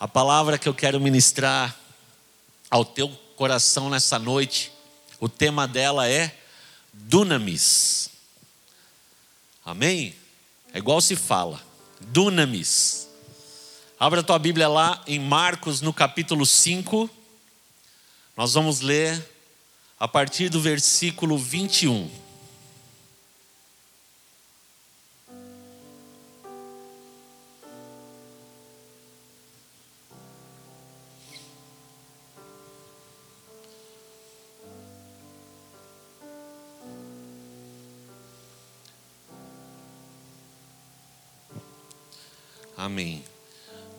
A palavra que eu quero ministrar ao teu coração nessa noite, o tema dela é dunamis. Amém? É igual se fala, dunamis. Abra tua Bíblia lá em Marcos, no capítulo 5. Nós vamos ler a partir do versículo 21.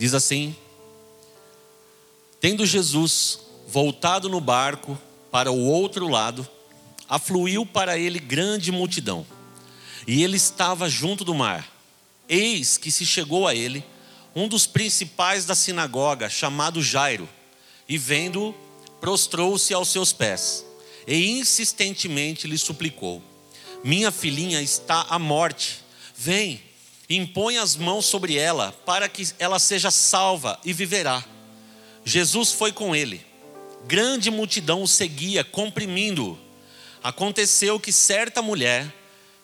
Diz assim: Tendo Jesus voltado no barco para o outro lado, afluiu para ele grande multidão, e ele estava junto do mar. Eis que se chegou a ele um dos principais da sinagoga, chamado Jairo, e vendo-o, prostrou-se aos seus pés, e insistentemente lhe suplicou: Minha filhinha está à morte, vem impõe as mãos sobre ela, para que ela seja salva e viverá. Jesus foi com ele. Grande multidão o seguia, comprimindo-o. Aconteceu que certa mulher,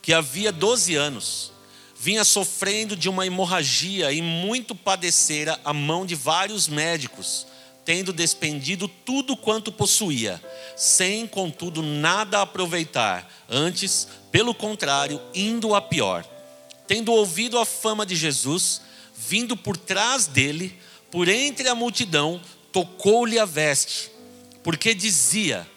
que havia 12 anos, vinha sofrendo de uma hemorragia e muito padecera a mão de vários médicos, tendo despendido tudo quanto possuía, sem, contudo, nada aproveitar, antes, pelo contrário, indo a pior tendo ouvido a fama de Jesus, vindo por trás dele, por entre a multidão, tocou-lhe a veste, porque dizia: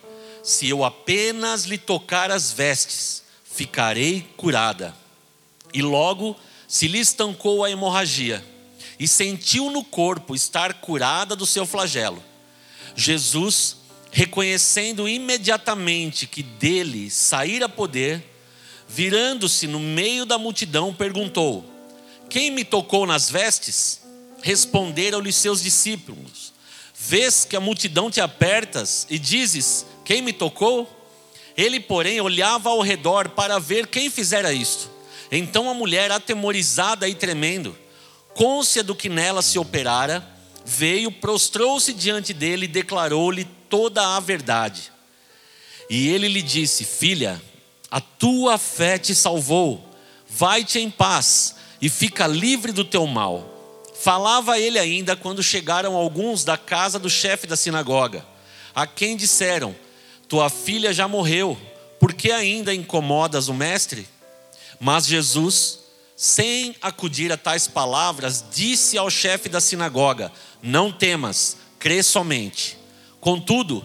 Se eu apenas lhe tocar as vestes, ficarei curada. E logo se lhe estancou a hemorragia, e sentiu no corpo estar curada do seu flagelo. Jesus, reconhecendo imediatamente que dele saíra poder, virando-se no meio da multidão, perguntou: Quem me tocou nas vestes? Responderam-lhe seus discípulos: Vês que a multidão te apertas e dizes: Quem me tocou? Ele, porém, olhava ao redor para ver quem fizera isto. Então a mulher, atemorizada e tremendo, côncia do que nela se operara, veio, prostrou-se diante dele e declarou-lhe toda a verdade. E ele lhe disse: Filha, a tua fé te salvou, vai-te em paz e fica livre do teu mal. Falava ele ainda quando chegaram alguns da casa do chefe da sinagoga, a quem disseram: Tua filha já morreu, por que ainda incomodas o mestre? Mas Jesus, sem acudir a tais palavras, disse ao chefe da sinagoga: Não temas, crê somente. Contudo,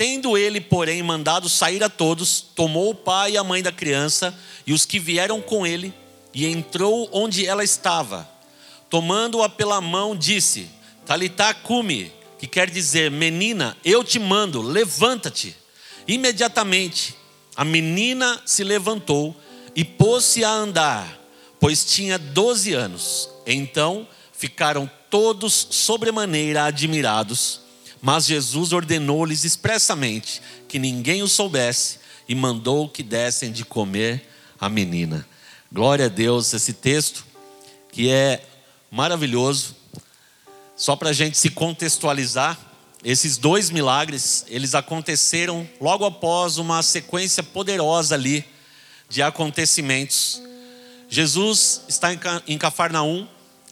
Tendo ele, porém, mandado sair a todos, tomou o pai e a mãe da criança e os que vieram com ele, e entrou onde ela estava. Tomando-a pela mão, disse: Talitá cumi, que quer dizer, menina, eu te mando, levanta-te. Imediatamente, a menina se levantou e pôs-se a andar, pois tinha doze anos. Então ficaram todos sobremaneira admirados mas Jesus ordenou-lhes expressamente que ninguém o soubesse e mandou que dessem de comer a menina. Glória a Deus, esse texto que é maravilhoso. Só para a gente se contextualizar, esses dois milagres, eles aconteceram logo após uma sequência poderosa ali de acontecimentos. Jesus está em Cafarnaum,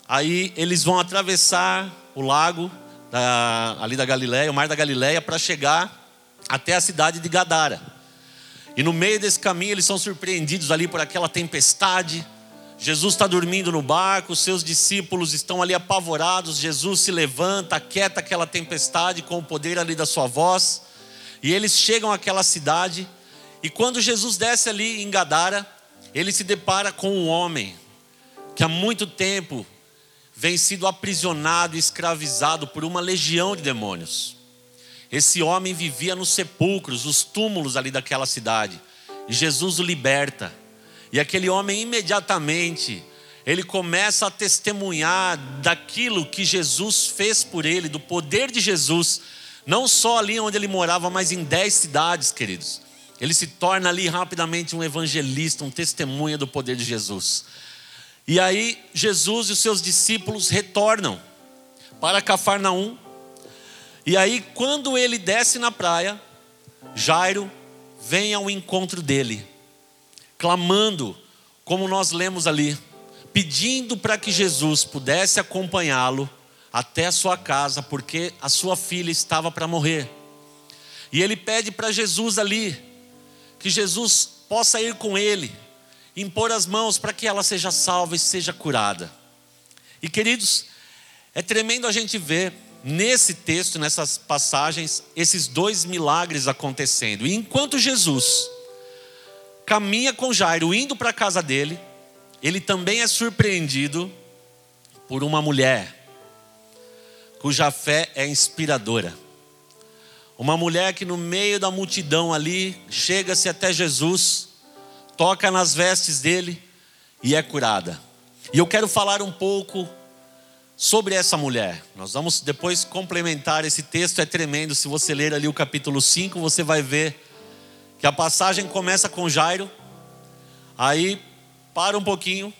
aí eles vão atravessar o lago, da, ali da Galileia, o mar da Galileia, para chegar até a cidade de Gadara. E no meio desse caminho eles são surpreendidos ali por aquela tempestade. Jesus está dormindo no barco, seus discípulos estão ali apavorados. Jesus se levanta, aquieta aquela tempestade com o poder ali da sua voz. E eles chegam àquela cidade. E quando Jesus desce ali em Gadara, ele se depara com um homem que há muito tempo vem sido aprisionado e escravizado por uma legião de demônios. Esse homem vivia nos sepulcros, os túmulos ali daquela cidade. E Jesus o liberta. E aquele homem imediatamente, ele começa a testemunhar daquilo que Jesus fez por ele, do poder de Jesus, não só ali onde ele morava, mas em dez cidades, queridos. Ele se torna ali rapidamente um evangelista, um testemunha do poder de Jesus. E aí Jesus e os seus discípulos retornam para Cafarnaum. E aí quando ele desce na praia, Jairo vem ao encontro dele, clamando, como nós lemos ali, pedindo para que Jesus pudesse acompanhá-lo até a sua casa, porque a sua filha estava para morrer. E ele pede para Jesus ali, que Jesus possa ir com ele, impor as mãos para que ela seja salva e seja curada. E queridos, é tremendo a gente ver nesse texto, nessas passagens, esses dois milagres acontecendo. E enquanto Jesus caminha com Jairo, indo para a casa dele, ele também é surpreendido por uma mulher cuja fé é inspiradora. Uma mulher que no meio da multidão ali chega-se até Jesus, toca nas vestes dele e é curada. E eu quero falar um pouco sobre essa mulher. Nós vamos depois complementar esse texto, é tremendo. Se você ler ali o capítulo 5, você vai ver que a passagem começa com Jairo, aí para um pouquinho,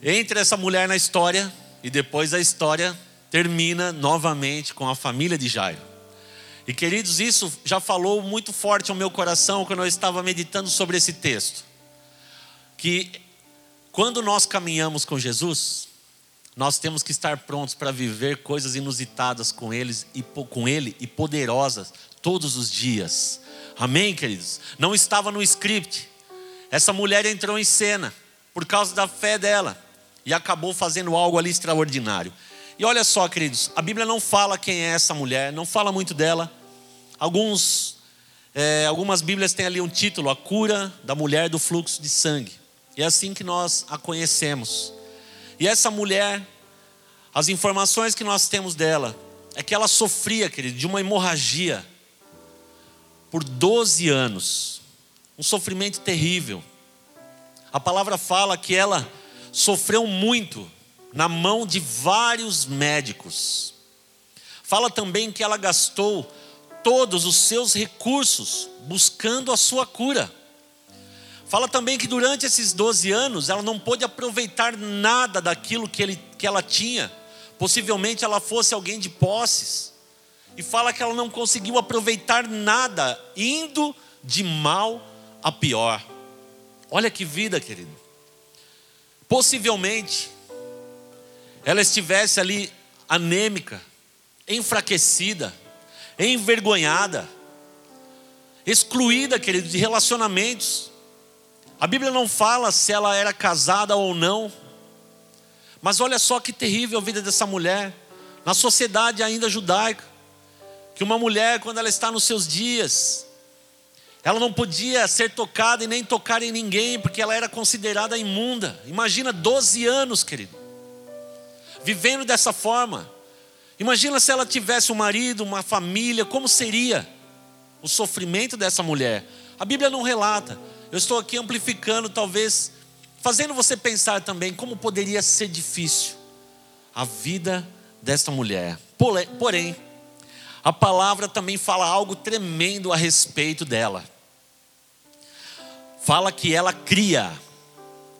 entra essa mulher na história e depois a história termina novamente com a família de Jairo. E queridos, isso já falou muito forte ao meu coração quando eu estava meditando sobre esse texto. Que quando nós caminhamos com Jesus, nós temos que estar prontos para viver coisas inusitadas com eles e com ele e poderosas todos os dias. Amém, queridos? Não estava no script. Essa mulher entrou em cena por causa da fé dela e acabou fazendo algo ali extraordinário. E olha só, queridos, a Bíblia não fala quem é essa mulher, não fala muito dela. Alguns, é, algumas Bíblias têm ali um título: A cura da mulher do fluxo de sangue. E é assim que nós a conhecemos. E essa mulher, as informações que nós temos dela é que ela sofria, querido, de uma hemorragia por 12 anos um sofrimento terrível. A palavra fala que ela sofreu muito na mão de vários médicos. Fala também que ela gastou todos os seus recursos buscando a sua cura. Fala também que durante esses 12 anos ela não pôde aproveitar nada daquilo que, ele, que ela tinha. Possivelmente ela fosse alguém de posses. E fala que ela não conseguiu aproveitar nada, indo de mal a pior. Olha que vida, querido. Possivelmente, ela estivesse ali anêmica, enfraquecida, envergonhada, excluída, querido, de relacionamentos. A Bíblia não fala se ela era casada ou não, mas olha só que terrível a vida dessa mulher, na sociedade ainda judaica, que uma mulher, quando ela está nos seus dias, ela não podia ser tocada e nem tocar em ninguém, porque ela era considerada imunda. Imagina 12 anos, querido, vivendo dessa forma. Imagina se ela tivesse um marido, uma família, como seria o sofrimento dessa mulher? A Bíblia não relata. Eu estou aqui amplificando, talvez, fazendo você pensar também como poderia ser difícil a vida desta mulher. Porém, a palavra também fala algo tremendo a respeito dela. Fala que ela cria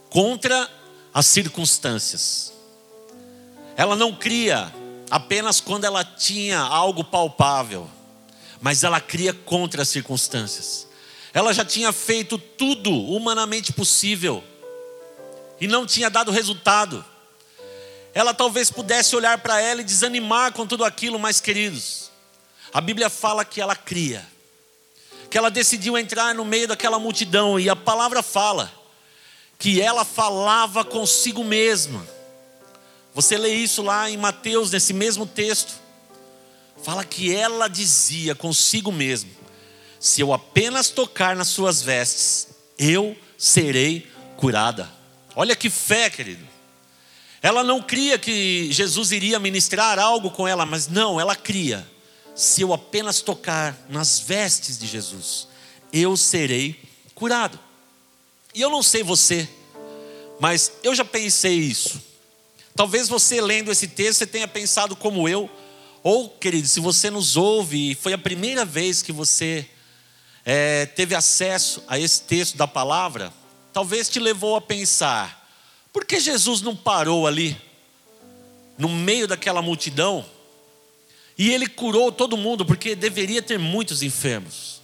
contra as circunstâncias. Ela não cria apenas quando ela tinha algo palpável, mas ela cria contra as circunstâncias. Ela já tinha feito tudo humanamente possível e não tinha dado resultado. Ela talvez pudesse olhar para ela e desanimar com tudo aquilo, mas queridos, a Bíblia fala que ela cria, que ela decidiu entrar no meio daquela multidão, e a palavra fala que ela falava consigo mesma. Você lê isso lá em Mateus, nesse mesmo texto. Fala que ela dizia consigo mesma: se eu apenas tocar nas suas vestes, eu serei curada. Olha que fé, querido. Ela não cria que Jesus iria ministrar algo com ela, mas não, ela cria se eu apenas tocar nas vestes de Jesus, eu serei curado. E eu não sei você, mas eu já pensei isso. Talvez você lendo esse texto você tenha pensado como eu, ou querido, se você nos ouve e foi a primeira vez que você é, teve acesso a esse texto da palavra, talvez te levou a pensar: por que Jesus não parou ali, no meio daquela multidão, e ele curou todo mundo, porque deveria ter muitos enfermos?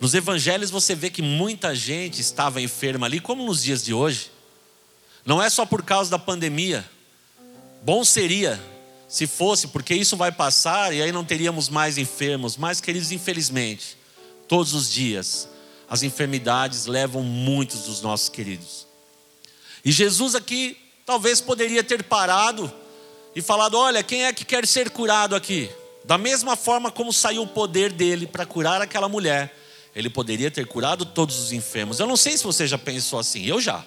Nos evangelhos você vê que muita gente estava enferma ali, como nos dias de hoje. Não é só por causa da pandemia. Bom seria se fosse, porque isso vai passar e aí não teríamos mais enfermos. Mas, queridos, infelizmente, todos os dias, as enfermidades levam muitos dos nossos queridos. E Jesus aqui talvez poderia ter parado e falado: Olha, quem é que quer ser curado aqui? Da mesma forma como saiu o poder dele para curar aquela mulher, ele poderia ter curado todos os enfermos. Eu não sei se você já pensou assim, eu já.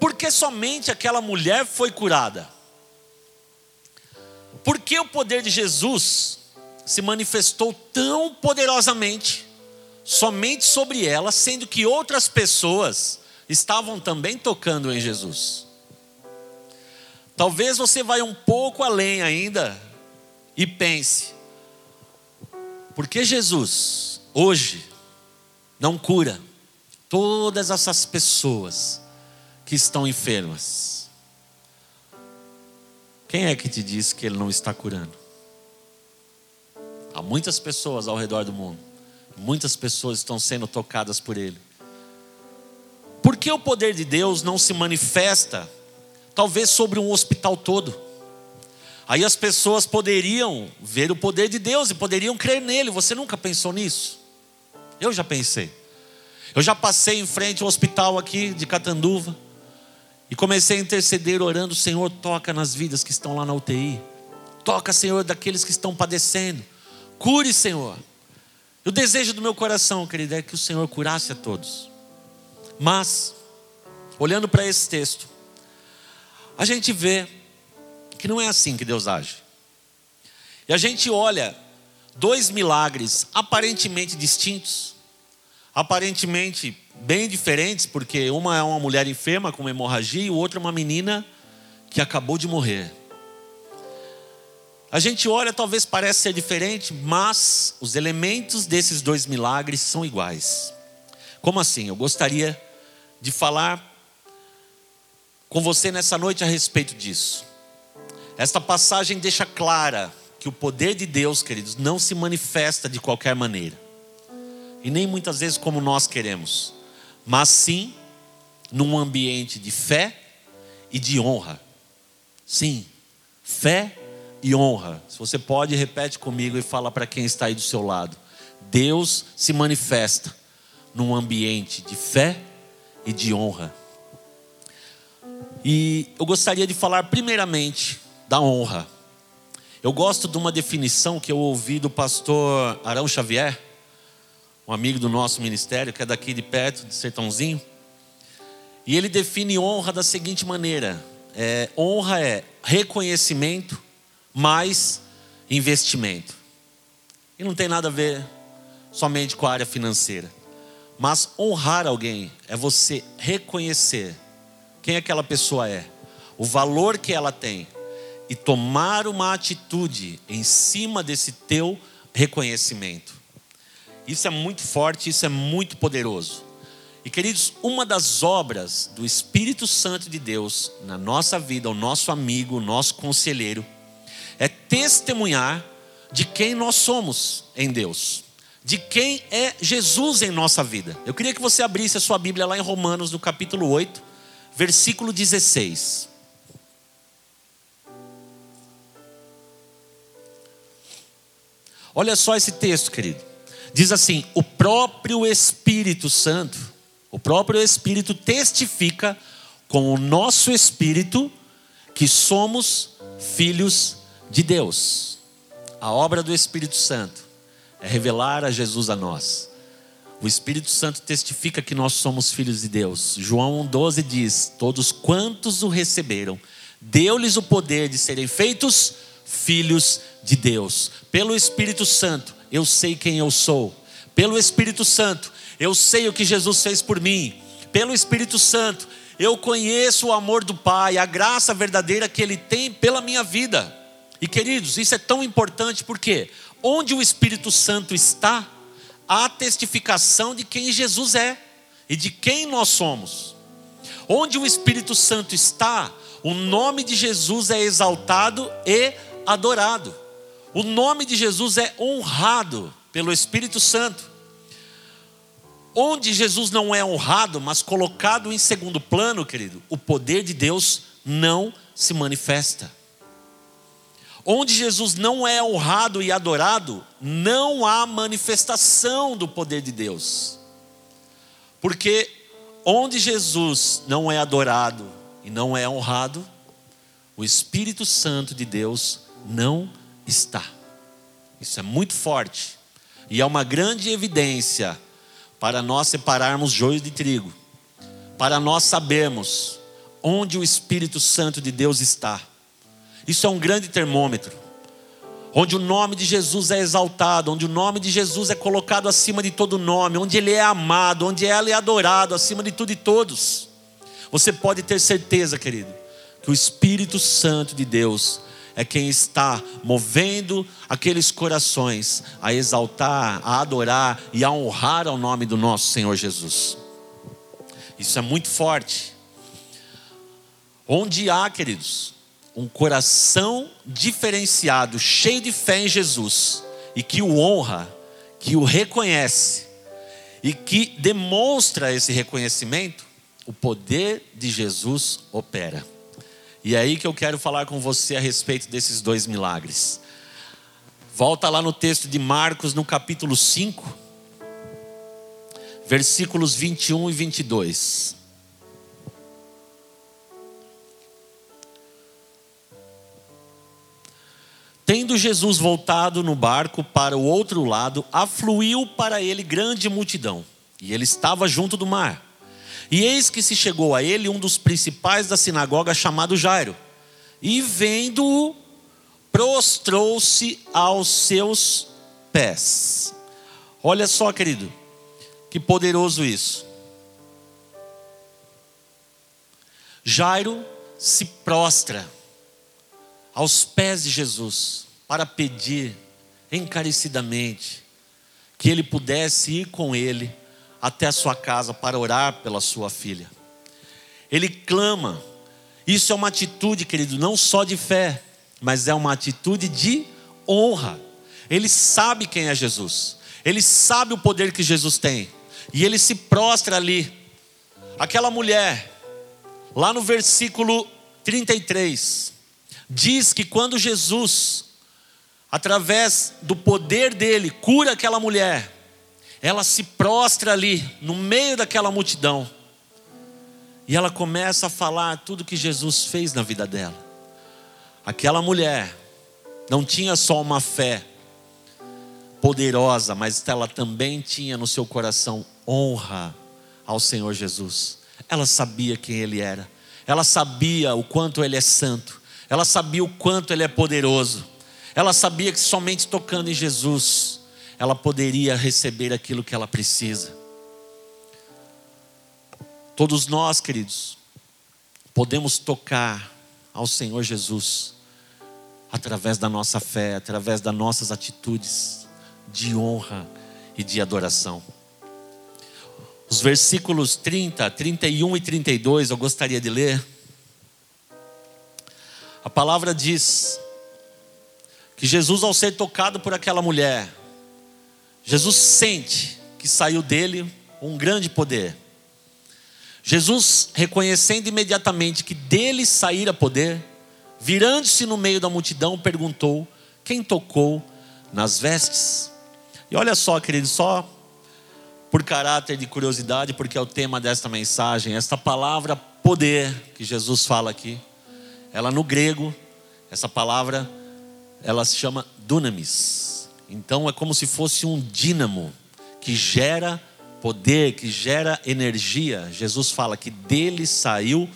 Porque somente aquela mulher foi curada? Por que o poder de Jesus se manifestou tão poderosamente somente sobre ela, sendo que outras pessoas estavam também tocando em Jesus? Talvez você vá um pouco além ainda e pense: por que Jesus hoje não cura todas essas pessoas que estão enfermas? Quem é que te disse que Ele não está curando? Há muitas pessoas ao redor do mundo, muitas pessoas estão sendo tocadas por Ele. Por que o poder de Deus não se manifesta, talvez sobre um hospital todo? Aí as pessoas poderiam ver o poder de Deus e poderiam crer nele. Você nunca pensou nisso? Eu já pensei. Eu já passei em frente ao hospital aqui de Catanduva. E comecei a interceder, orando: Senhor, toca nas vidas que estão lá na UTI. Toca, Senhor, daqueles que estão padecendo. Cure, Senhor. O desejo do meu coração, querido, é que o Senhor curasse a todos. Mas, olhando para esse texto, a gente vê que não é assim que Deus age. E a gente olha dois milagres aparentemente distintos, aparentemente bem diferentes, porque uma é uma mulher enferma com hemorragia e o outro é uma menina que acabou de morrer. A gente olha, talvez pareça ser diferente, mas os elementos desses dois milagres são iguais. Como assim? Eu gostaria de falar com você nessa noite a respeito disso. Esta passagem deixa clara que o poder de Deus, queridos, não se manifesta de qualquer maneira. E nem muitas vezes como nós queremos mas sim num ambiente de fé e de honra. Sim, fé e honra. Se você pode, repete comigo e fala para quem está aí do seu lado. Deus se manifesta num ambiente de fé e de honra. E eu gostaria de falar primeiramente da honra. Eu gosto de uma definição que eu ouvi do pastor Arão Xavier um amigo do nosso ministério, que é daqui de perto, de Sertãozinho. E ele define honra da seguinte maneira: é, honra é reconhecimento mais investimento. E não tem nada a ver somente com a área financeira. Mas honrar alguém é você reconhecer quem aquela pessoa é, o valor que ela tem e tomar uma atitude em cima desse teu reconhecimento. Isso é muito forte, isso é muito poderoso. E queridos, uma das obras do Espírito Santo de Deus na nossa vida, o nosso amigo, o nosso conselheiro, é testemunhar de quem nós somos em Deus, de quem é Jesus em nossa vida. Eu queria que você abrisse a sua Bíblia lá em Romanos, no capítulo 8, versículo 16. Olha só esse texto, querido. Diz assim: o próprio Espírito Santo, o próprio Espírito testifica com o nosso espírito que somos filhos de Deus. A obra do Espírito Santo é revelar a Jesus a nós. O Espírito Santo testifica que nós somos filhos de Deus. João 12 diz: Todos quantos o receberam, deu-lhes o poder de serem feitos filhos de Deus. Pelo Espírito Santo, eu sei quem eu sou. Pelo Espírito Santo, eu sei o que Jesus fez por mim. Pelo Espírito Santo, eu conheço o amor do Pai, a graça verdadeira que Ele tem pela minha vida. E queridos, isso é tão importante porque onde o Espírito Santo está, há testificação de quem Jesus é e de quem nós somos. Onde o Espírito Santo está, o nome de Jesus é exaltado e adorado. O nome de Jesus é honrado pelo Espírito Santo. Onde Jesus não é honrado, mas colocado em segundo plano, querido, o poder de Deus não se manifesta. Onde Jesus não é honrado e adorado, não há manifestação do poder de Deus. Porque onde Jesus não é adorado e não é honrado, o Espírito Santo de Deus não está. Isso é muito forte e é uma grande evidência para nós separarmos joio de trigo, para nós sabermos onde o Espírito Santo de Deus está. Isso é um grande termômetro. Onde o nome de Jesus é exaltado, onde o nome de Jesus é colocado acima de todo nome, onde ele é amado, onde ele é adorado acima de tudo e todos. Você pode ter certeza, querido, que o Espírito Santo de Deus é quem está movendo aqueles corações a exaltar, a adorar e a honrar ao nome do nosso Senhor Jesus. Isso é muito forte. Onde há, queridos, um coração diferenciado, cheio de fé em Jesus, e que o honra, que o reconhece, e que demonstra esse reconhecimento, o poder de Jesus opera. E é aí que eu quero falar com você a respeito desses dois milagres. Volta lá no texto de Marcos, no capítulo 5, versículos 21 e 22. Tendo Jesus voltado no barco para o outro lado, afluiu para ele grande multidão, e ele estava junto do mar. E eis que se chegou a ele um dos principais da sinagoga, chamado Jairo. E vendo-o, prostrou-se aos seus pés. Olha só, querido, que poderoso isso. Jairo se prostra aos pés de Jesus para pedir encarecidamente que ele pudesse ir com ele até a sua casa para orar pela sua filha. Ele clama. Isso é uma atitude, querido, não só de fé, mas é uma atitude de honra. Ele sabe quem é Jesus. Ele sabe o poder que Jesus tem. E ele se prostra ali. Aquela mulher, lá no versículo 33, diz que quando Jesus, através do poder dele, cura aquela mulher, ela se prostra ali, no meio daquela multidão, e ela começa a falar tudo que Jesus fez na vida dela. Aquela mulher não tinha só uma fé poderosa, mas ela também tinha no seu coração honra ao Senhor Jesus. Ela sabia quem Ele era, ela sabia o quanto Ele é santo, ela sabia o quanto Ele é poderoso, ela sabia que somente tocando em Jesus ela poderia receber aquilo que ela precisa. Todos nós, queridos, podemos tocar ao Senhor Jesus através da nossa fé, através das nossas atitudes de honra e de adoração. Os versículos 30, 31 e 32 eu gostaria de ler. A palavra diz que Jesus, ao ser tocado por aquela mulher, Jesus sente que saiu dele um grande poder. Jesus, reconhecendo imediatamente que dele saíra poder, virando-se no meio da multidão, perguntou: Quem tocou nas vestes? E olha só, querido, só por caráter de curiosidade, porque é o tema desta mensagem, esta palavra poder que Jesus fala aqui, ela no grego, essa palavra, ela se chama dunamis. Então é como se fosse um dínamo que gera poder, que gera energia. Jesus fala que dele saiu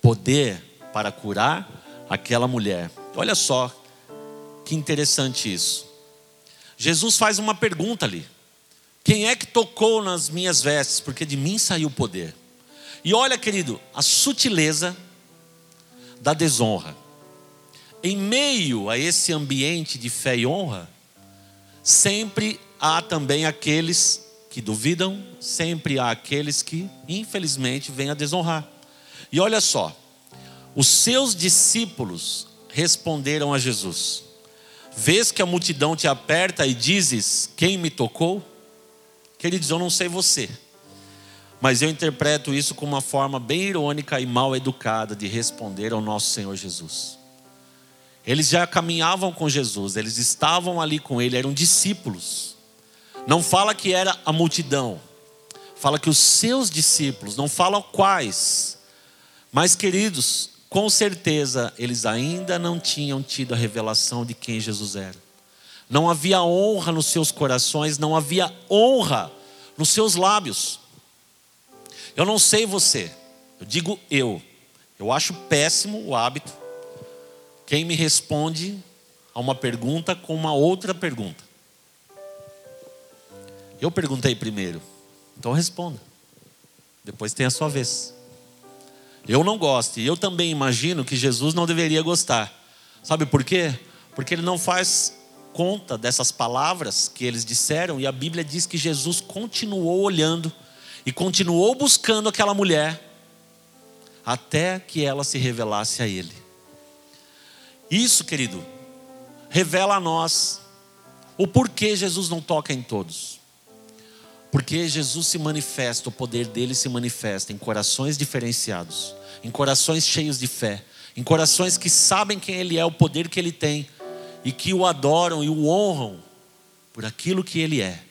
poder para curar aquela mulher. Olha só que interessante isso. Jesus faz uma pergunta ali: Quem é que tocou nas minhas vestes? Porque de mim saiu o poder. E olha, querido, a sutileza da desonra. Em meio a esse ambiente de fé e honra, sempre há também aqueles que duvidam, sempre há aqueles que, infelizmente, vêm a desonrar. E olha só, os seus discípulos responderam a Jesus: Vês que a multidão te aperta e dizes: Quem me tocou? Queridos, eu não sei você, mas eu interpreto isso como uma forma bem irônica e mal educada de responder ao nosso Senhor Jesus. Eles já caminhavam com Jesus, eles estavam ali com ele, eram discípulos. Não fala que era a multidão, fala que os seus discípulos, não fala quais. Mas, queridos, com certeza eles ainda não tinham tido a revelação de quem Jesus era. Não havia honra nos seus corações, não havia honra nos seus lábios. Eu não sei você, eu digo eu. Eu acho péssimo o hábito quem me responde a uma pergunta com uma outra pergunta. Eu perguntei primeiro, então responda. Depois tem a sua vez. Eu não gosto, e eu também imagino que Jesus não deveria gostar. Sabe por quê? Porque ele não faz conta dessas palavras que eles disseram, e a Bíblia diz que Jesus continuou olhando e continuou buscando aquela mulher até que ela se revelasse a ele. Isso, querido, revela a nós o porquê Jesus não toca em todos. Porque Jesus se manifesta, o poder dele se manifesta em corações diferenciados, em corações cheios de fé, em corações que sabem quem ele é, o poder que ele tem e que o adoram e o honram por aquilo que ele é.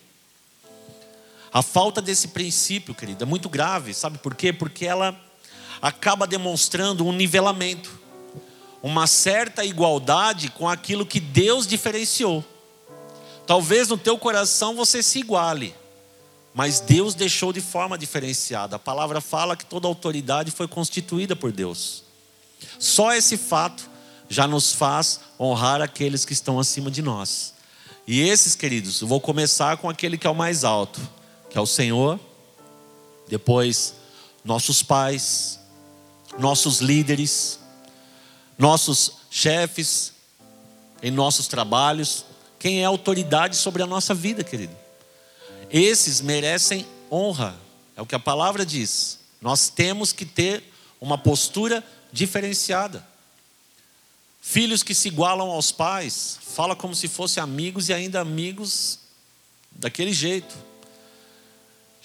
A falta desse princípio, querido, é muito grave, sabe por quê? Porque ela acaba demonstrando um nivelamento, uma certa igualdade com aquilo que Deus diferenciou. Talvez no teu coração você se iguale, mas Deus deixou de forma diferenciada. A palavra fala que toda autoridade foi constituída por Deus. Só esse fato já nos faz honrar aqueles que estão acima de nós. E esses, queridos, eu vou começar com aquele que é o mais alto, que é o Senhor, depois nossos pais, nossos líderes, nossos chefes, em nossos trabalhos, quem é autoridade sobre a nossa vida, querido. Esses merecem honra, é o que a palavra diz. Nós temos que ter uma postura diferenciada. Filhos que se igualam aos pais, fala como se fossem amigos e ainda amigos daquele jeito.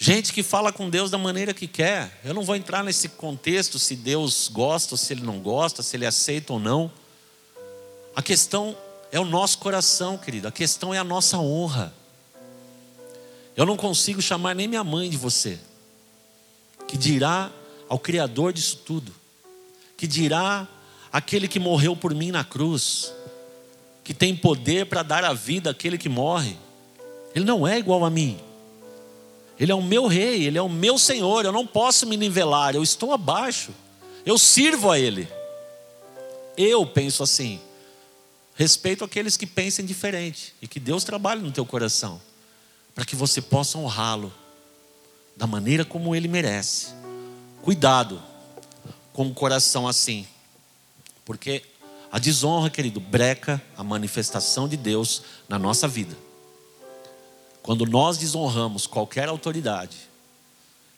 Gente que fala com Deus da maneira que quer. Eu não vou entrar nesse contexto se Deus gosta se Ele não gosta, se Ele aceita ou não. A questão é o nosso coração, querido. A questão é a nossa honra. Eu não consigo chamar nem minha mãe de você, que dirá ao Criador disso tudo, que dirá aquele que morreu por mim na cruz, que tem poder para dar a vida àquele que morre. Ele não é igual a mim. Ele é o meu rei, ele é o meu senhor. Eu não posso me nivelar, eu estou abaixo. Eu sirvo a ele. Eu penso assim. Respeito aqueles que pensem diferente e que Deus trabalhe no teu coração para que você possa honrá-lo da maneira como ele merece. Cuidado com o coração assim, porque a desonra, querido, breca a manifestação de Deus na nossa vida. Quando nós desonramos qualquer autoridade,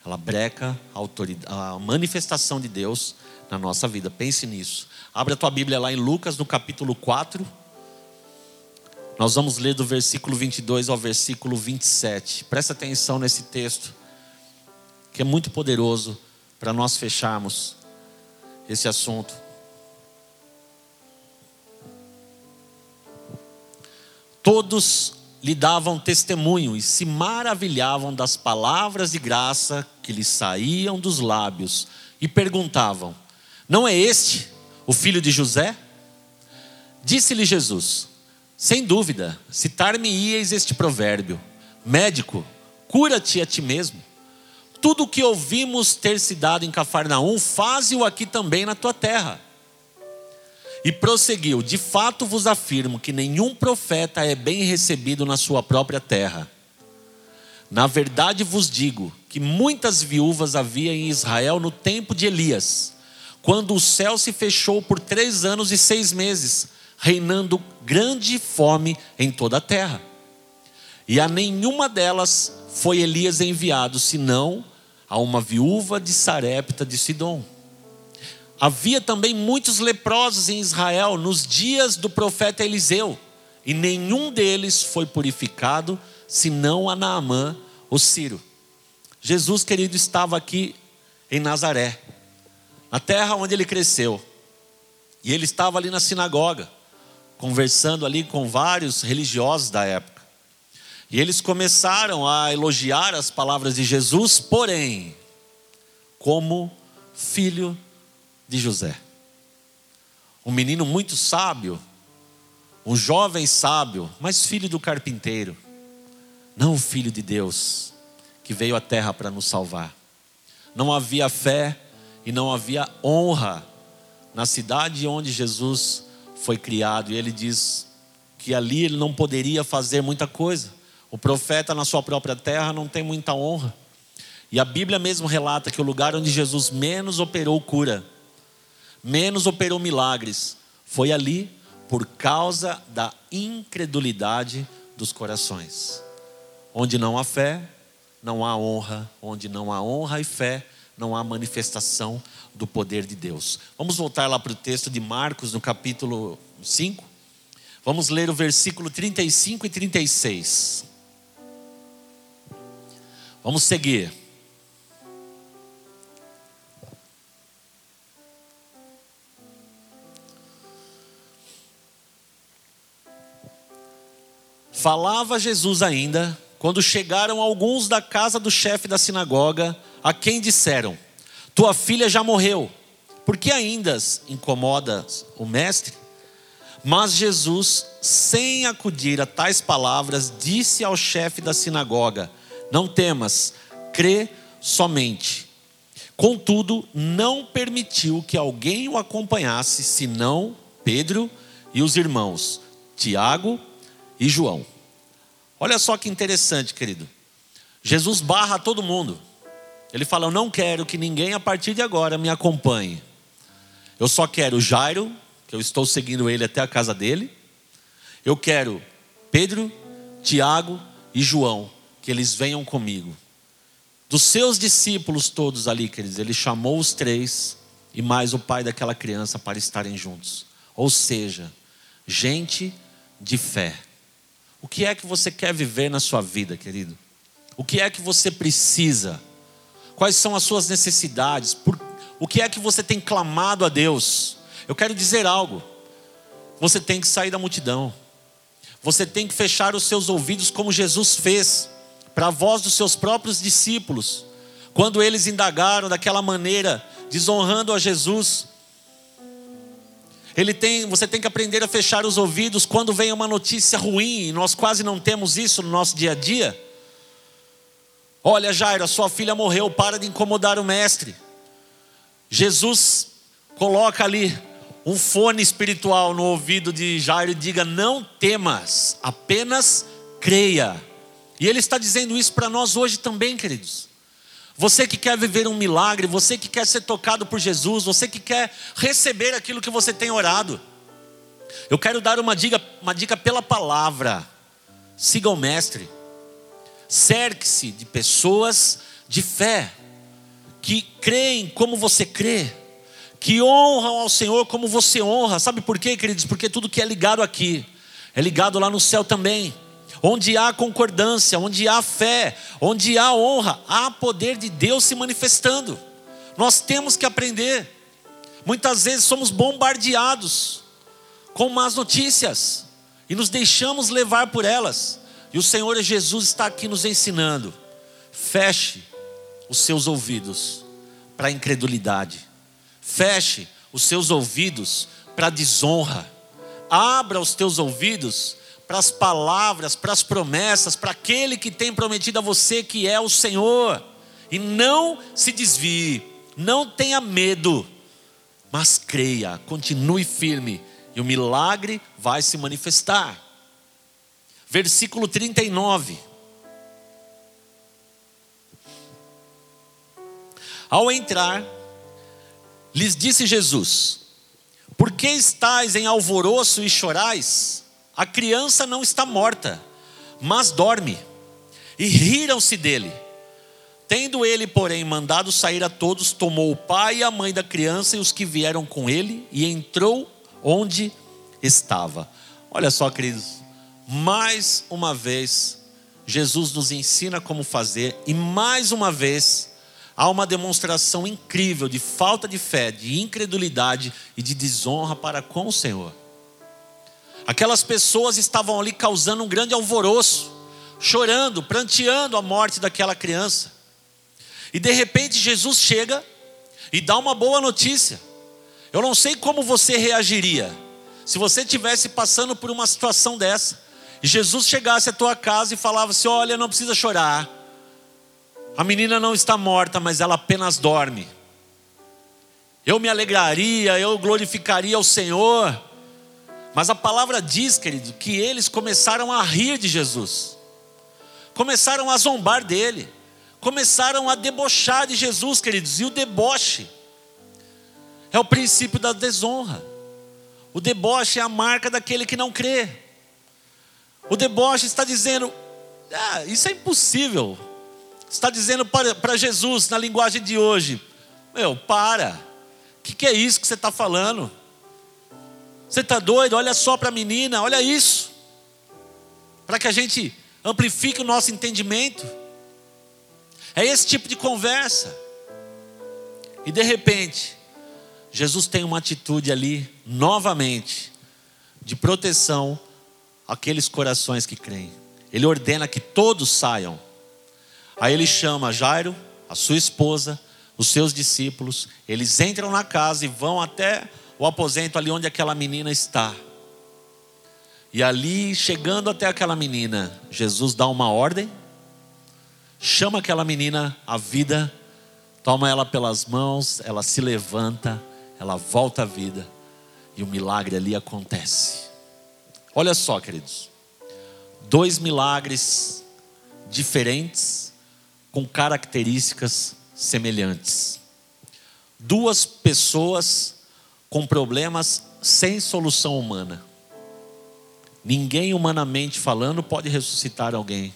ela breca a, a manifestação de Deus na nossa vida. Pense nisso. Abra a tua Bíblia lá em Lucas, no capítulo 4. Nós vamos ler do versículo 22 ao versículo 27. Presta atenção nesse texto, que é muito poderoso para nós fecharmos esse assunto. Todos lhe davam testemunho e se maravilhavam das palavras de graça que lhe saíam dos lábios e perguntavam: Não é este o filho de José? Disse-lhe Jesus: sem dúvida, citar-me-ieis este provérbio: Médico, cura-te a ti mesmo. Tudo o que ouvimos ter se dado em Cafarnaum, faze-o aqui também na tua terra. E prosseguiu: De fato vos afirmo que nenhum profeta é bem recebido na sua própria terra. Na verdade vos digo que muitas viúvas havia em Israel no tempo de Elias, quando o céu se fechou por três anos e seis meses, reinando grande fome em toda a terra. E a nenhuma delas foi Elias enviado, senão a uma viúva de Sarepta de Sidom. Havia também muitos leprosos em Israel nos dias do profeta Eliseu, e nenhum deles foi purificado, senão a Naamã, o Ciro. Jesus, querido, estava aqui em Nazaré, na terra onde ele cresceu. E ele estava ali na sinagoga, conversando ali com vários religiosos da época. E eles começaram a elogiar as palavras de Jesus, porém, como filho de José. Um menino muito sábio, um jovem sábio, mas filho do carpinteiro, não filho de Deus, que veio à terra para nos salvar. Não havia fé e não havia honra na cidade onde Jesus foi criado, e ele diz que ali ele não poderia fazer muita coisa. O profeta na sua própria terra não tem muita honra. E a Bíblia mesmo relata que o lugar onde Jesus menos operou cura menos operou milagres. Foi ali por causa da incredulidade dos corações. Onde não há fé, não há honra. Onde não há honra e fé, não há manifestação do poder de Deus. Vamos voltar lá para o texto de Marcos, no capítulo 5. Vamos ler o versículo 35 e 36. Vamos seguir. Falava Jesus ainda, quando chegaram alguns da casa do chefe da sinagoga, a quem disseram: Tua filha já morreu, por que ainda incomodas o mestre? Mas Jesus, sem acudir a tais palavras, disse ao chefe da sinagoga: Não temas, crê somente. Contudo, não permitiu que alguém o acompanhasse, senão Pedro e os irmãos, Tiago e João. Olha só que interessante, querido. Jesus barra todo mundo. Ele fala: Eu não quero que ninguém a partir de agora me acompanhe. Eu só quero Jairo, que eu estou seguindo ele até a casa dele. Eu quero Pedro, Tiago e João, que eles venham comigo. Dos seus discípulos todos ali, queridos, ele chamou os três e mais o pai daquela criança para estarem juntos. Ou seja, gente de fé. O que é que você quer viver na sua vida, querido? O que é que você precisa? Quais são as suas necessidades? Por, o que é que você tem clamado a Deus? Eu quero dizer algo. Você tem que sair da multidão. Você tem que fechar os seus ouvidos como Jesus fez para a voz dos seus próprios discípulos. Quando eles indagaram daquela maneira, desonrando a Jesus, ele tem, você tem que aprender a fechar os ouvidos quando vem uma notícia ruim, nós quase não temos isso no nosso dia a dia. Olha, Jairo, a sua filha morreu, para de incomodar o mestre. Jesus coloca ali um fone espiritual no ouvido de Jairo e diga: Não temas, apenas creia. E ele está dizendo isso para nós hoje também, queridos. Você que quer viver um milagre, você que quer ser tocado por Jesus, você que quer receber aquilo que você tem orado. Eu quero dar uma dica, uma dica pela palavra. Siga o mestre. Cerque-se de pessoas de fé que creem como você crê, que honram ao Senhor como você honra. Sabe por quê, queridos? Porque tudo que é ligado aqui é ligado lá no céu também. Onde há concordância, onde há fé, onde há honra, há poder de Deus se manifestando. Nós temos que aprender. Muitas vezes somos bombardeados com más notícias e nos deixamos levar por elas. E o Senhor Jesus está aqui nos ensinando. Feche os seus ouvidos para a incredulidade. Feche os seus ouvidos para a desonra. Abra os teus ouvidos para as palavras, para as promessas, para aquele que tem prometido a você que é o Senhor. E não se desvie, não tenha medo, mas creia, continue firme e o milagre vai se manifestar. Versículo 39. Ao entrar, lhes disse Jesus: Por que estáis em alvoroço e chorais? A criança não está morta, mas dorme. E riram-se dele. Tendo ele, porém, mandado sair a todos, tomou o pai e a mãe da criança e os que vieram com ele e entrou onde estava. Olha só, queridos, mais uma vez, Jesus nos ensina como fazer, e mais uma vez, há uma demonstração incrível de falta de fé, de incredulidade e de desonra para com o Senhor. Aquelas pessoas estavam ali causando um grande alvoroço, chorando, pranteando a morte daquela criança. E de repente Jesus chega e dá uma boa notícia. Eu não sei como você reagiria se você estivesse passando por uma situação dessa. E Jesus chegasse à tua casa e falava assim: Olha, não precisa chorar. A menina não está morta, mas ela apenas dorme. Eu me alegraria, eu glorificaria o Senhor. Mas a palavra diz, querido, que eles começaram a rir de Jesus, começaram a zombar dele, começaram a debochar de Jesus, queridos, e o deboche é o princípio da desonra. O deboche é a marca daquele que não crê. O deboche está dizendo: ah, isso é impossível. Está dizendo para Jesus, na linguagem de hoje: Meu, para. O que, que é isso que você está falando? Você está doido? Olha só para a menina, olha isso. Para que a gente amplifique o nosso entendimento. É esse tipo de conversa. E de repente, Jesus tem uma atitude ali, novamente, de proteção àqueles corações que creem. Ele ordena que todos saiam. Aí ele chama Jairo, a sua esposa, os seus discípulos. Eles entram na casa e vão até o aposento ali onde aquela menina está. E ali, chegando até aquela menina, Jesus dá uma ordem, chama aquela menina à vida, toma ela pelas mãos, ela se levanta, ela volta à vida e o milagre ali acontece. Olha só, queridos, dois milagres diferentes com características semelhantes. Duas pessoas com problemas sem solução humana. Ninguém humanamente falando pode ressuscitar alguém.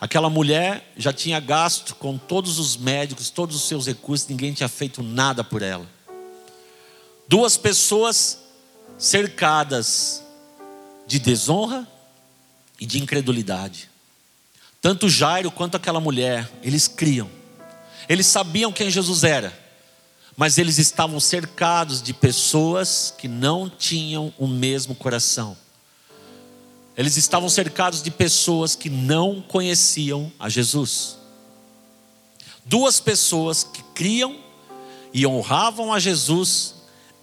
Aquela mulher já tinha gasto com todos os médicos, todos os seus recursos, ninguém tinha feito nada por ela. Duas pessoas cercadas de desonra e de incredulidade. Tanto Jairo quanto aquela mulher, eles criam. Eles sabiam quem Jesus era mas eles estavam cercados de pessoas que não tinham o mesmo coração. Eles estavam cercados de pessoas que não conheciam a Jesus. Duas pessoas que criam e honravam a Jesus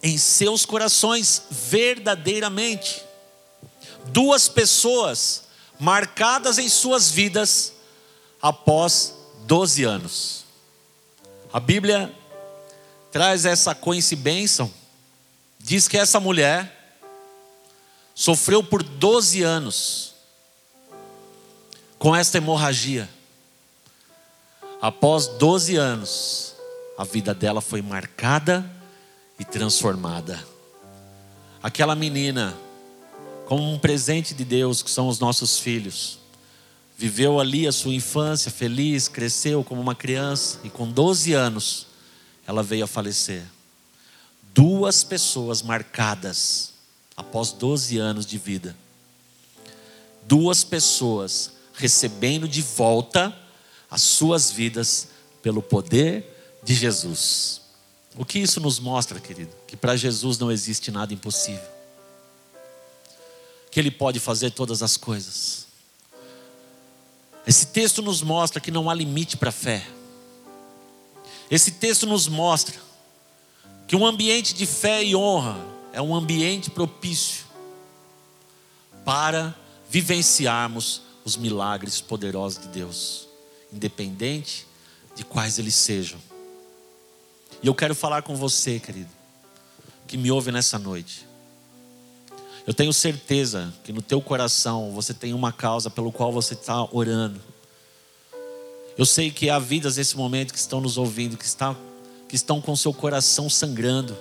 em seus corações verdadeiramente. Duas pessoas marcadas em suas vidas após 12 anos. A Bíblia traz essa coincidência, diz que essa mulher sofreu por 12 anos com esta hemorragia. Após 12 anos, a vida dela foi marcada e transformada. Aquela menina, como um presente de Deus, que são os nossos filhos, viveu ali a sua infância feliz, cresceu como uma criança e com 12 anos ela veio a falecer. Duas pessoas marcadas após 12 anos de vida. Duas pessoas recebendo de volta as suas vidas pelo poder de Jesus. O que isso nos mostra, querido? Que para Jesus não existe nada impossível. Que Ele pode fazer todas as coisas. Esse texto nos mostra que não há limite para a fé. Esse texto nos mostra que um ambiente de fé e honra é um ambiente propício para vivenciarmos os milagres poderosos de Deus, independente de quais eles sejam. E eu quero falar com você, querido, que me ouve nessa noite. Eu tenho certeza que no teu coração você tem uma causa pelo qual você está orando. Eu sei que há vidas nesse momento que estão nos ouvindo, que, está, que estão com seu coração sangrando.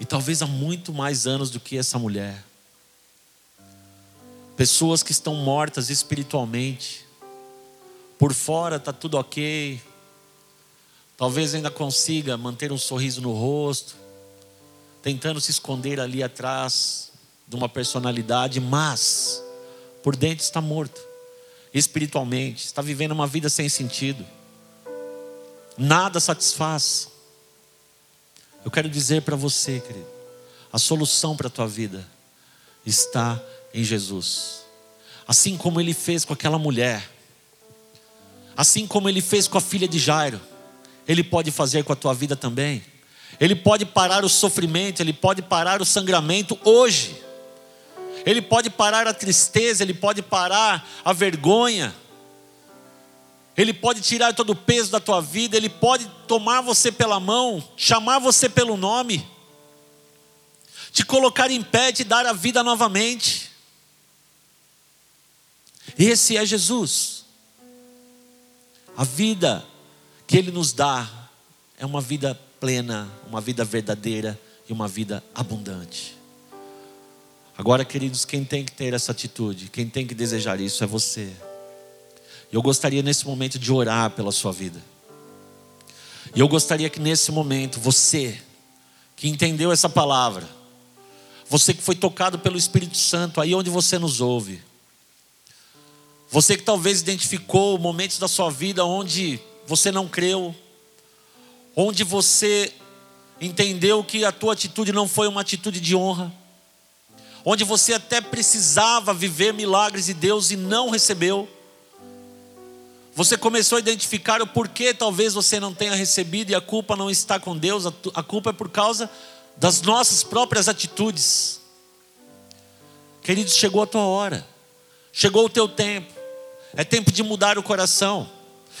E talvez há muito mais anos do que essa mulher. Pessoas que estão mortas espiritualmente. Por fora está tudo ok. Talvez ainda consiga manter um sorriso no rosto tentando se esconder ali atrás de uma personalidade, mas por dentro está morto, espiritualmente, está vivendo uma vida sem sentido, nada satisfaz. Eu quero dizer para você, querido, a solução para a tua vida está em Jesus. Assim como ele fez com aquela mulher, assim como ele fez com a filha de Jairo, ele pode fazer com a tua vida também. Ele pode parar o sofrimento, ele pode parar o sangramento hoje. Ele pode parar a tristeza, ele pode parar a vergonha. Ele pode tirar todo o peso da tua vida, ele pode tomar você pela mão, chamar você pelo nome, te colocar em pé, te dar a vida novamente. Esse é Jesus. A vida que ele nos dá é uma vida plena, uma vida verdadeira e uma vida abundante. Agora, queridos, quem tem que ter essa atitude, quem tem que desejar isso é você. Eu gostaria nesse momento de orar pela sua vida. E eu gostaria que nesse momento você, que entendeu essa palavra, você que foi tocado pelo Espírito Santo, aí onde você nos ouve, você que talvez identificou momentos da sua vida onde você não creu, onde você entendeu que a tua atitude não foi uma atitude de honra, onde você até precisava viver milagres de Deus e não recebeu. Você começou a identificar o porquê talvez você não tenha recebido e a culpa não está com Deus, a culpa é por causa das nossas próprias atitudes. Queridos, chegou a tua hora, chegou o teu tempo, é tempo de mudar o coração,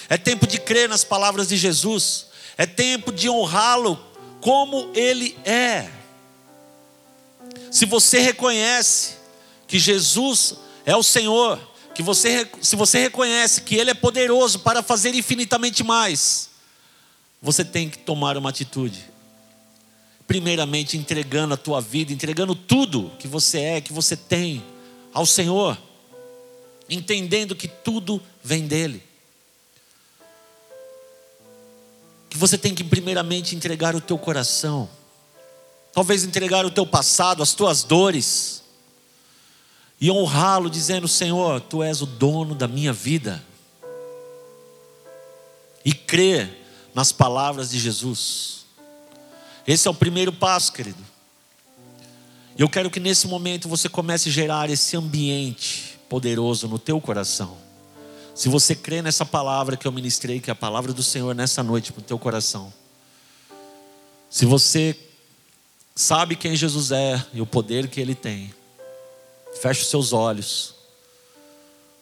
é tempo de crer nas palavras de Jesus, é tempo de honrá-lo como ele é. Se você reconhece que Jesus é o Senhor, que você, se você reconhece que Ele é poderoso para fazer infinitamente mais, você tem que tomar uma atitude. Primeiramente, entregando a tua vida, entregando tudo que você é, que você tem ao Senhor, entendendo que tudo vem dEle. que você tem que primeiramente entregar o teu coração. Talvez entregar o teu passado, as tuas dores. E honrá-lo dizendo: Senhor, tu és o dono da minha vida. E crer nas palavras de Jesus. Esse é o primeiro passo, querido. E eu quero que nesse momento você comece a gerar esse ambiente poderoso no teu coração. Se você crê nessa palavra que eu ministrei, que é a palavra do Senhor nessa noite para o teu coração. Se você sabe quem Jesus é e o poder que ele tem, feche os seus olhos.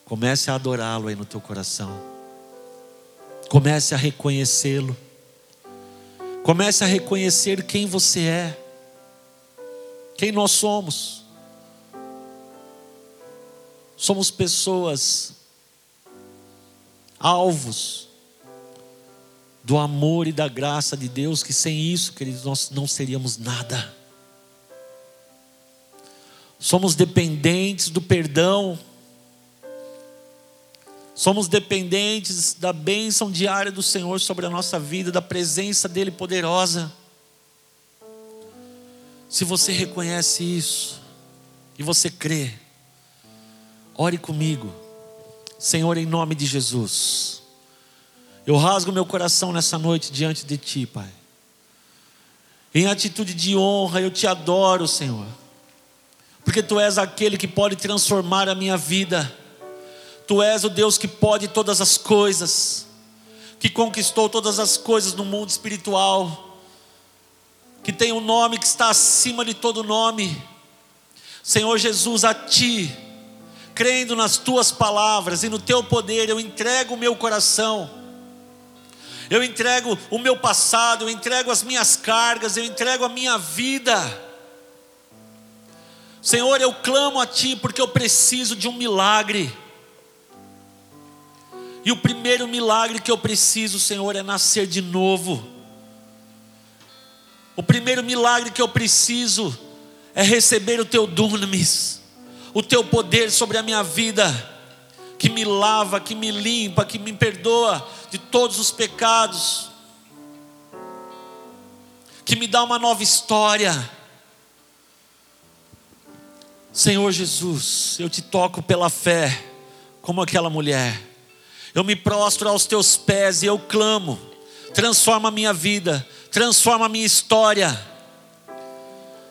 Comece a adorá-lo aí no teu coração. Comece a reconhecê-lo. Comece a reconhecer quem você é. Quem nós somos. Somos pessoas alvos do amor e da graça de Deus, que sem isso, queridos, nós não seríamos nada. Somos dependentes do perdão, somos dependentes da bênção diária do Senhor sobre a nossa vida, da presença dEle poderosa. Se você reconhece isso e você crê, ore comigo. Senhor, em nome de Jesus, eu rasgo meu coração nessa noite diante de Ti, Pai. Em atitude de honra, eu te adoro, Senhor, porque Tu és aquele que pode transformar a minha vida, Tu és o Deus que pode todas as coisas, que conquistou todas as coisas no mundo espiritual, que tem um nome que está acima de todo nome. Senhor Jesus, a Ti crendo nas tuas palavras e no teu poder, eu entrego o meu coração, eu entrego o meu passado, eu entrego as minhas cargas, eu entrego a minha vida. Senhor, eu clamo a Ti porque eu preciso de um milagre. E o primeiro milagre que eu preciso, Senhor, é nascer de novo. O primeiro milagre que eu preciso é receber o Teu dunamis, o Teu poder sobre a minha vida, que me lava, que me limpa, que me perdoa de todos os pecados, que me dá uma nova história. Senhor Jesus, eu te toco pela fé, como aquela mulher eu me prostro aos teus pés e eu clamo: transforma a minha vida, transforma a minha história.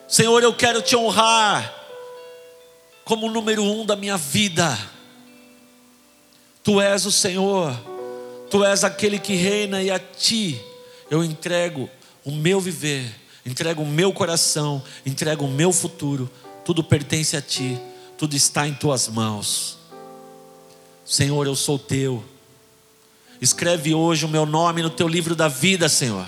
Senhor, eu quero te honrar como o número um da minha vida. Tu és o Senhor, Tu és aquele que reina e a Ti eu entrego o meu viver, entrego o meu coração, entrego o meu futuro. Tudo pertence a Ti, tudo está em Tuas mãos. Senhor, eu sou Teu. Escreve hoje o meu nome no teu livro da vida, Senhor.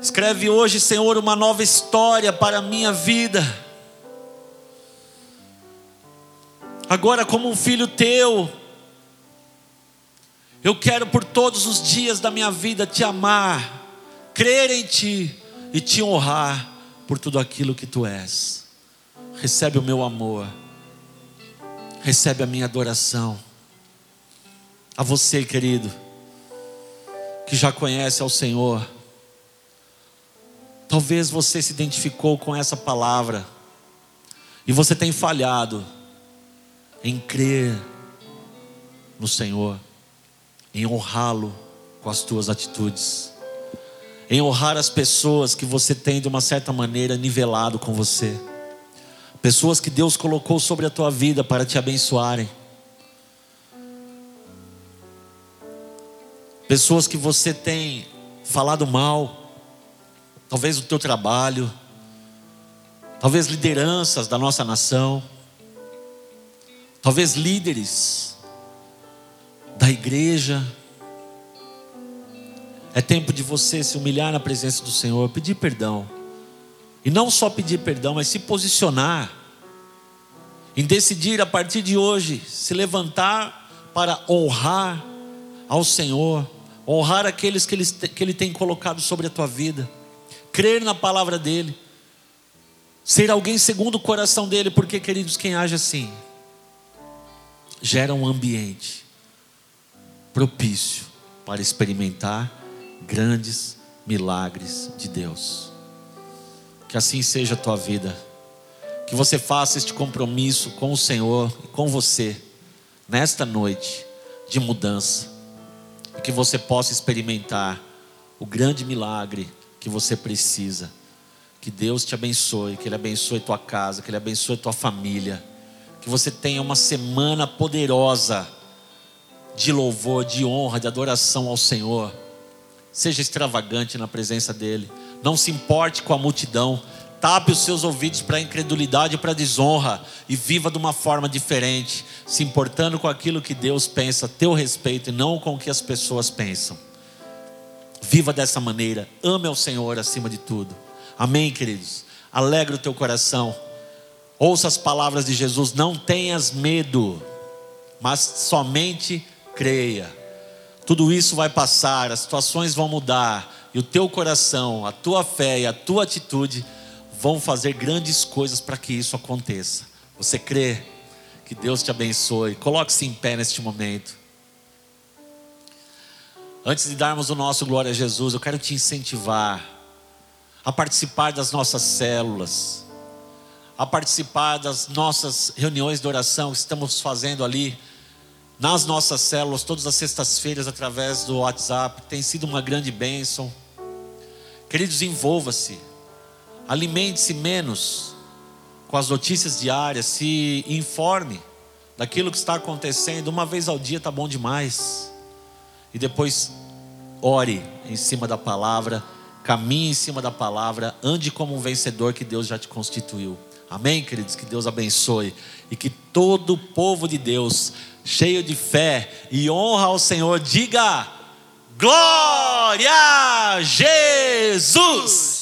Escreve hoje, Senhor, uma nova história para a minha vida. Agora, como um filho teu, eu quero por todos os dias da minha vida te amar, crer em ti e te honrar por tudo aquilo que tu és. Recebe o meu amor, recebe a minha adoração. A você, querido, que já conhece ao Senhor, talvez você se identificou com essa palavra e você tem falhado em crer no Senhor, em honrá-lo com as tuas atitudes, em honrar as pessoas que você tem de uma certa maneira nivelado com você, pessoas que Deus colocou sobre a tua vida para te abençoarem. pessoas que você tem falado mal, talvez o teu trabalho, talvez lideranças da nossa nação, talvez líderes da igreja. É tempo de você se humilhar na presença do Senhor, pedir perdão. E não só pedir perdão, mas se posicionar em decidir a partir de hoje se levantar para honrar ao Senhor honrar aqueles que ele, que ele tem colocado sobre a tua vida, crer na palavra dEle, ser alguém segundo o coração dEle, porque, queridos, quem age assim, gera um ambiente propício para experimentar grandes milagres de Deus. Que assim seja a tua vida, que você faça este compromisso com o Senhor e com você, nesta noite de mudança e que você possa experimentar o grande milagre que você precisa. Que Deus te abençoe, que Ele abençoe tua casa, que Ele abençoe tua família. Que você tenha uma semana poderosa de louvor, de honra, de adoração ao Senhor. Seja extravagante na presença dEle. Não se importe com a multidão. Tape os seus ouvidos para a incredulidade e para a desonra e viva de uma forma diferente, se importando com aquilo que Deus pensa a teu respeito e não com o que as pessoas pensam. Viva dessa maneira, ame ao Senhor acima de tudo. Amém, queridos? Alegra o teu coração. Ouça as palavras de Jesus: não tenhas medo, mas somente creia. Tudo isso vai passar, as situações vão mudar, e o teu coração, a tua fé e a tua atitude vão fazer grandes coisas para que isso aconteça. Você crê? Que Deus te abençoe. Coloque-se em pé neste momento. Antes de darmos o nosso glória a Jesus, eu quero te incentivar a participar das nossas células, a participar das nossas reuniões de oração que estamos fazendo ali nas nossas células, todas as sextas-feiras, através do WhatsApp. Tem sido uma grande bênção. Queridos, envolva-se alimente-se menos com as notícias diárias, se informe daquilo que está acontecendo. Uma vez ao dia está bom demais. E depois ore em cima da palavra, caminhe em cima da palavra, ande como um vencedor que Deus já te constituiu. Amém, queridos? Que Deus abençoe e que todo o povo de Deus, cheio de fé e honra ao Senhor, diga: Glória a Jesus!